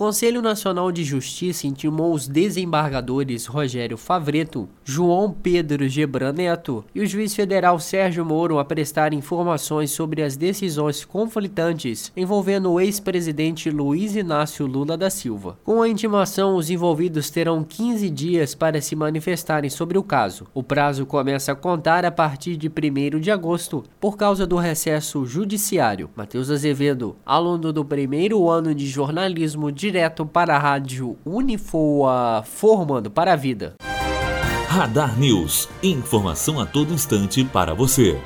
Conselho Nacional de Justiça intimou os desembargadores Rogério Favreto, João Pedro Gebran Neto e o juiz federal Sérgio Moro a prestar informações sobre as decisões conflitantes envolvendo o ex-presidente Luiz Inácio Lula da Silva. Com a intimação, os envolvidos terão 15 dias para se manifestarem sobre o caso. O prazo começa a contar a partir de 1 de agosto, por causa do recesso judiciário. Matheus Azevedo, aluno do primeiro ano de jornalismo direto para a rádio Unifoa, formando para a vida. Radar News. Informação a todo instante para você.